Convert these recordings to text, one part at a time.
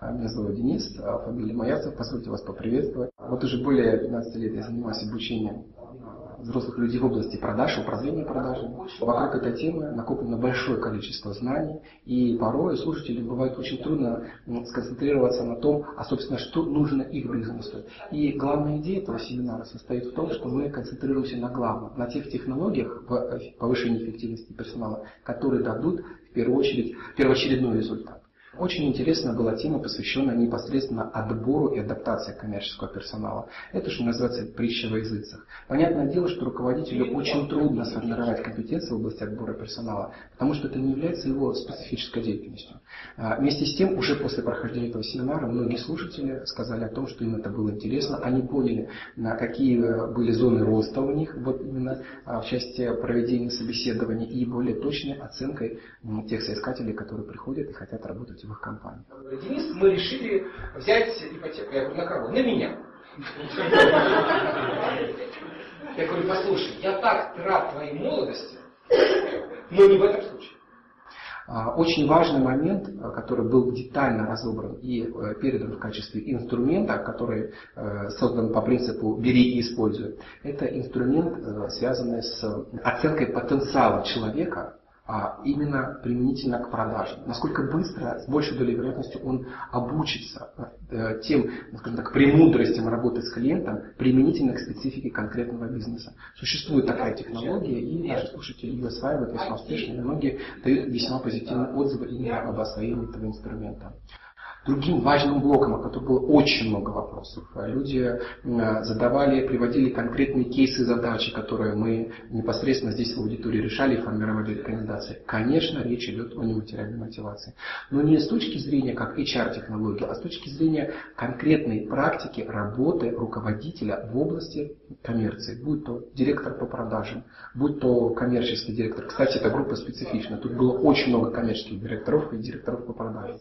Меня зовут Денис, фамилия Маяцев, позвольте вас поприветствовать. Вот уже более 15 лет я занимаюсь обучением взрослых людей в области продаж, управления продажами. Вокруг этой темы накоплено большое количество знаний, и порой слушателям бывает очень трудно сконцентрироваться на том, а собственно, что нужно их бизнесу. И главная идея этого семинара состоит в том, что мы концентрируемся на главном, на тех технологиях в повышении эффективности персонала, которые дадут в первую очередь первоочередной результат. Очень интересная была тема, посвященная непосредственно отбору и адаптации коммерческого персонала. Это, что называется, притча во языцах. Понятное дело, что руководителю очень трудно сформировать компетенции в области отбора персонала, потому что это не является его специфической деятельностью. А, вместе с тем, уже после прохождения этого семинара, многие слушатели сказали о том, что им это было интересно. Они поняли, какие э, были зоны роста у них, вот именно а, в части проведения собеседований и более точной оценкой тех соискателей, которые приходят и хотят работать в компании. Денис, мы решили взять ипотеку. Я говорю, на кого? На меня. Я говорю, послушай, я так рад твоей молодости, но не в этом случае. А, очень важный момент, который был детально разобран и э, передан в качестве инструмента, который э, создан по принципу «бери и используй», это инструмент, э, связанный с оценкой потенциала человека а именно применительно к продаже. Насколько быстро, с большей долей вероятности он обучится э, тем, скажем так, премудростям работы с клиентом применительно к специфике конкретного бизнеса. Существует такая технология, и наши слушатели ее осваивают весьма успешно, и многие дают весьма позитивные отзывы именно об освоении этого инструмента. Другим важным блоком, о котором было очень много вопросов, люди задавали, приводили конкретные кейсы задачи, которые мы непосредственно здесь в аудитории решали и формировали рекомендации. Конечно, речь идет о нематериальной мотивации. Но не с точки зрения как HR-технологии, а с точки зрения конкретной практики работы руководителя в области коммерции. Будь то директор по продажам, будь то коммерческий директор. Кстати, эта группа специфична. Тут было очень много коммерческих директоров и директоров по продажам.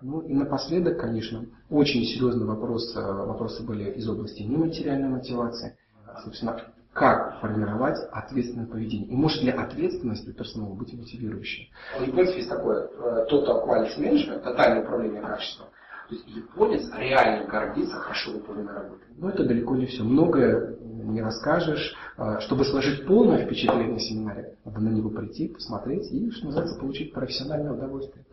Ну и напоследок, конечно, очень серьезный вопрос, э, вопросы были из области нематериальной мотивации. Собственно, как формировать ответственное поведение. И может ли ответственность у персонала быть мотивирующей? В японцев есть такое total quality management, тотальное управление качеством. То есть японец реально гордится хорошо выполненной работой. Но это далеко не все. Многое не расскажешь. Э, чтобы сложить полное впечатление на семинаре, надо на него прийти, посмотреть и, что называется, получить профессиональное удовольствие.